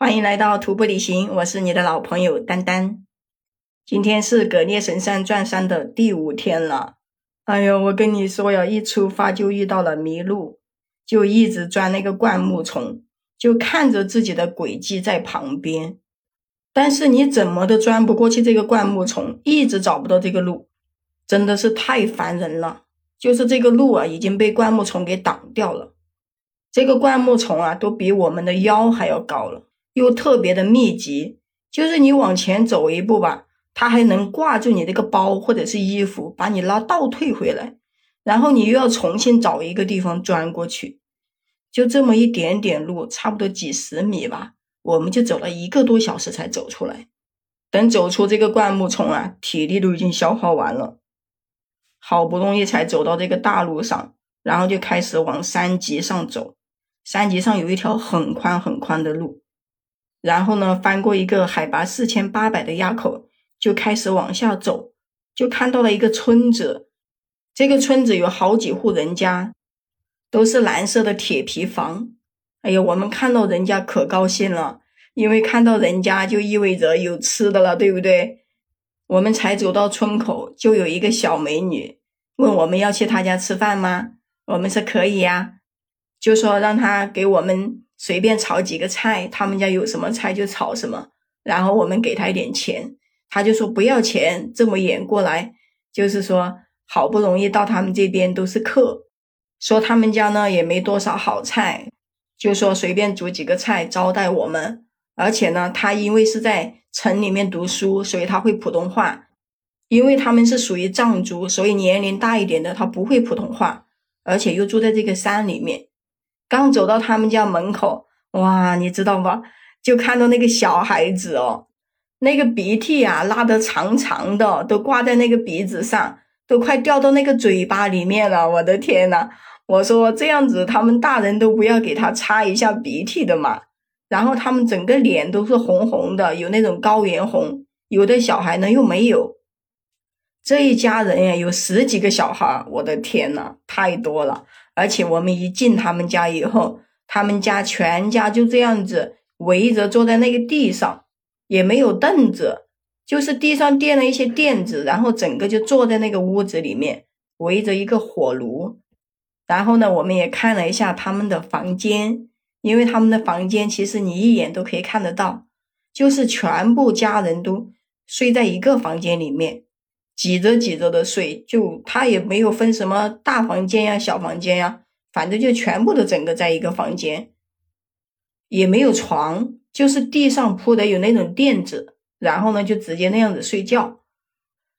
欢迎来到徒步旅行，我是你的老朋友丹丹。今天是葛聂神山转山的第五天了。哎呦，我跟你说呀，一出发就遇到了迷路，就一直钻那个灌木丛，就看着自己的轨迹在旁边，但是你怎么都钻不过去这个灌木丛，一直找不到这个路，真的是太烦人了。就是这个路啊，已经被灌木丛给挡掉了。这个灌木丛啊，都比我们的腰还要高了。又特别的密集，就是你往前走一步吧，它还能挂住你这个包或者是衣服，把你拉倒退回来，然后你又要重新找一个地方钻过去，就这么一点点路，差不多几十米吧，我们就走了一个多小时才走出来。等走出这个灌木丛啊，体力都已经消耗完了，好不容易才走到这个大路上，然后就开始往山脊上走。山脊上有一条很宽很宽的路。然后呢，翻过一个海拔四千八百的垭口，就开始往下走，就看到了一个村子。这个村子有好几户人家，都是蓝色的铁皮房。哎呀，我们看到人家可高兴了，因为看到人家就意味着有吃的了，对不对？我们才走到村口，就有一个小美女问我们要去她家吃饭吗？我们说可以呀，就说让她给我们。随便炒几个菜，他们家有什么菜就炒什么，然后我们给他一点钱，他就说不要钱。这么远过来，就是说好不容易到他们这边都是客，说他们家呢也没多少好菜，就说随便煮几个菜招待我们。而且呢，他因为是在城里面读书，所以他会普通话。因为他们是属于藏族，所以年龄大一点的他不会普通话，而且又住在这个山里面。刚走到他们家门口，哇，你知道吗？就看到那个小孩子哦，那个鼻涕啊拉得长长的，都挂在那个鼻子上，都快掉到那个嘴巴里面了。我的天呐，我说这样子，他们大人都不要给他擦一下鼻涕的嘛。然后他们整个脸都是红红的，有那种高原红。有的小孩呢又没有。这一家人呀，有十几个小孩，我的天呐，太多了。而且我们一进他们家以后，他们家全家就这样子围着坐在那个地上，也没有凳子，就是地上垫了一些垫子，然后整个就坐在那个屋子里面，围着一个火炉。然后呢，我们也看了一下他们的房间，因为他们的房间其实你一眼都可以看得到，就是全部家人都睡在一个房间里面。挤着挤着的睡，就他也没有分什么大房间呀、小房间呀，反正就全部都整个在一个房间，也没有床，就是地上铺的有那种垫子，然后呢就直接那样子睡觉。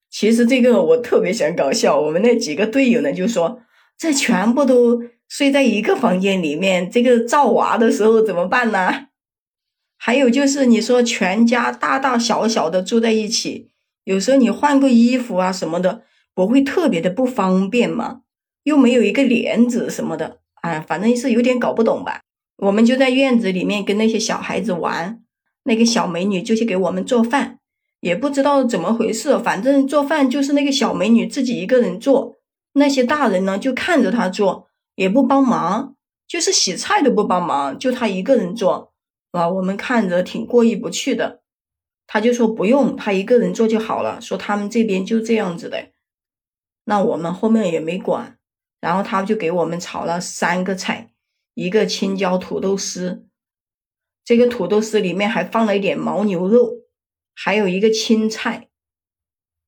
其实这个我特别想搞笑，我们那几个队友呢就说，这全部都睡在一个房间里面，这个造娃的时候怎么办呢？还有就是你说全家大大小小的住在一起。有时候你换个衣服啊什么的，不会特别的不方便吗？又没有一个帘子什么的，哎，反正是有点搞不懂吧。我们就在院子里面跟那些小孩子玩，那个小美女就去给我们做饭，也不知道怎么回事，反正做饭就是那个小美女自己一个人做，那些大人呢就看着她做，也不帮忙，就是洗菜都不帮忙，就她一个人做，啊，我们看着挺过意不去的。他就说不用，他一个人做就好了。说他们这边就这样子的，那我们后面也没管。然后他就给我们炒了三个菜，一个青椒土豆丝，这个土豆丝里面还放了一点牦牛肉，还有一个青菜，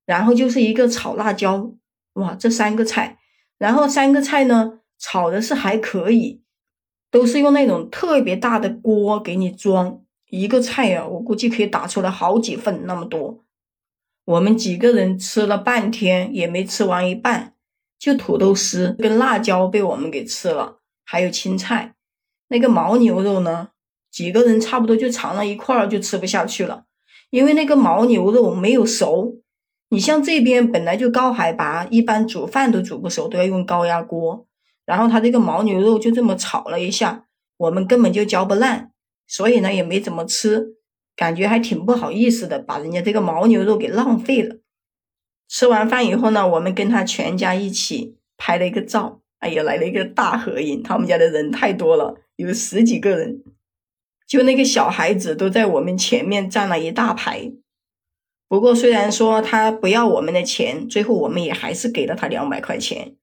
然后就是一个炒辣椒。哇，这三个菜，然后三个菜呢炒的是还可以，都是用那种特别大的锅给你装。一个菜呀，我估计可以打出来好几份那么多。我们几个人吃了半天也没吃完一半，就土豆丝跟辣椒被我们给吃了，还有青菜。那个牦牛肉呢，几个人差不多就尝了一块儿就吃不下去了，因为那个牦牛肉没有熟。你像这边本来就高海拔，一般煮饭都煮不熟，都要用高压锅。然后他这个牦牛肉就这么炒了一下，我们根本就嚼不烂。所以呢，也没怎么吃，感觉还挺不好意思的，把人家这个牦牛肉给浪费了。吃完饭以后呢，我们跟他全家一起拍了一个照，哎呀，来了一个大合影。他们家的人太多了，有十几个人。就那个小孩子都在我们前面站了一大排。不过虽然说他不要我们的钱，最后我们也还是给了他两百块钱。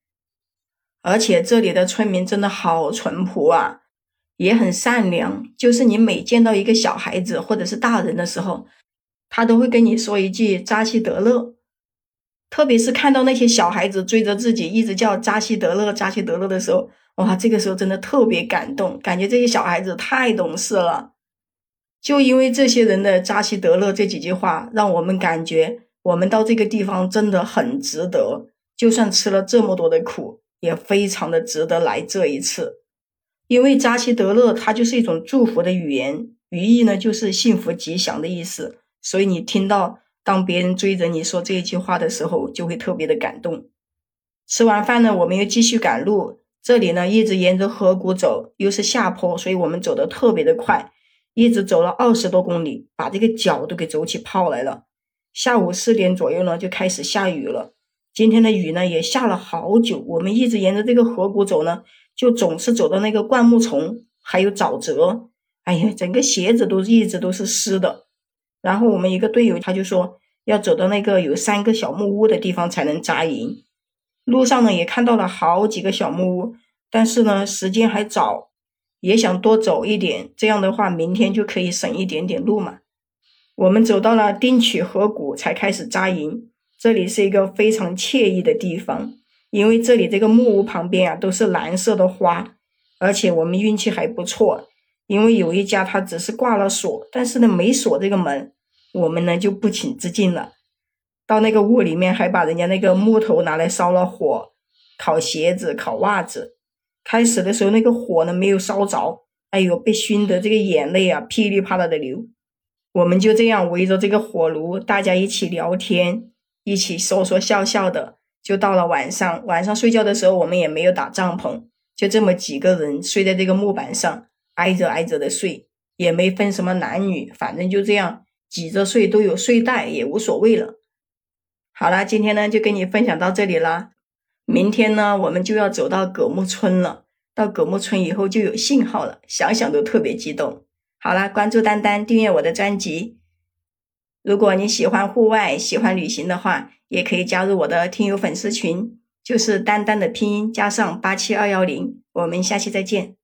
而且这里的村民真的好淳朴啊，也很善良。就是你每见到一个小孩子或者是大人的时候，他都会跟你说一句“扎西德勒”。特别是看到那些小孩子追着自己一直叫“扎西德勒，扎西德勒”的时候，哇，这个时候真的特别感动，感觉这些小孩子太懂事了。就因为这些人的“扎西德勒”这几句话，让我们感觉我们到这个地方真的很值得，就算吃了这么多的苦。也非常的值得来这一次，因为扎西德勒它就是一种祝福的语言，语义呢就是幸福吉祥的意思，所以你听到当别人追着你说这一句话的时候，就会特别的感动。吃完饭呢，我们又继续赶路，这里呢一直沿着河谷走，又是下坡，所以我们走的特别的快，一直走了二十多公里，把这个脚都给走起泡来了。下午四点左右呢，就开始下雨了。今天的雨呢也下了好久，我们一直沿着这个河谷走呢，就总是走到那个灌木丛，还有沼泽，哎呀，整个鞋子都一直都是湿的。然后我们一个队友他就说要走到那个有三个小木屋的地方才能扎营。路上呢也看到了好几个小木屋，但是呢时间还早，也想多走一点，这样的话明天就可以省一点点路嘛。我们走到了丁曲河谷才开始扎营。这里是一个非常惬意的地方，因为这里这个木屋旁边啊都是蓝色的花，而且我们运气还不错，因为有一家他只是挂了锁，但是呢没锁这个门，我们呢就不请自进了。到那个屋里面还把人家那个木头拿来烧了火，烤鞋子、烤袜子。开始的时候那个火呢没有烧着，哎呦被熏得这个眼泪啊噼里啪啦的流。我们就这样围着这个火炉，大家一起聊天。一起说说笑笑的，就到了晚上。晚上睡觉的时候，我们也没有打帐篷，就这么几个人睡在这个木板上，挨着挨着的睡，也没分什么男女，反正就这样挤着睡，都有睡袋，也无所谓了。好了，今天呢就跟你分享到这里啦。明天呢，我们就要走到葛木村了。到葛木村以后就有信号了，想想都特别激动。好了，关注丹丹，订阅我的专辑。如果你喜欢户外、喜欢旅行的话，也可以加入我的听友粉丝群，就是丹丹的拼音加上八七二幺零。我们下期再见。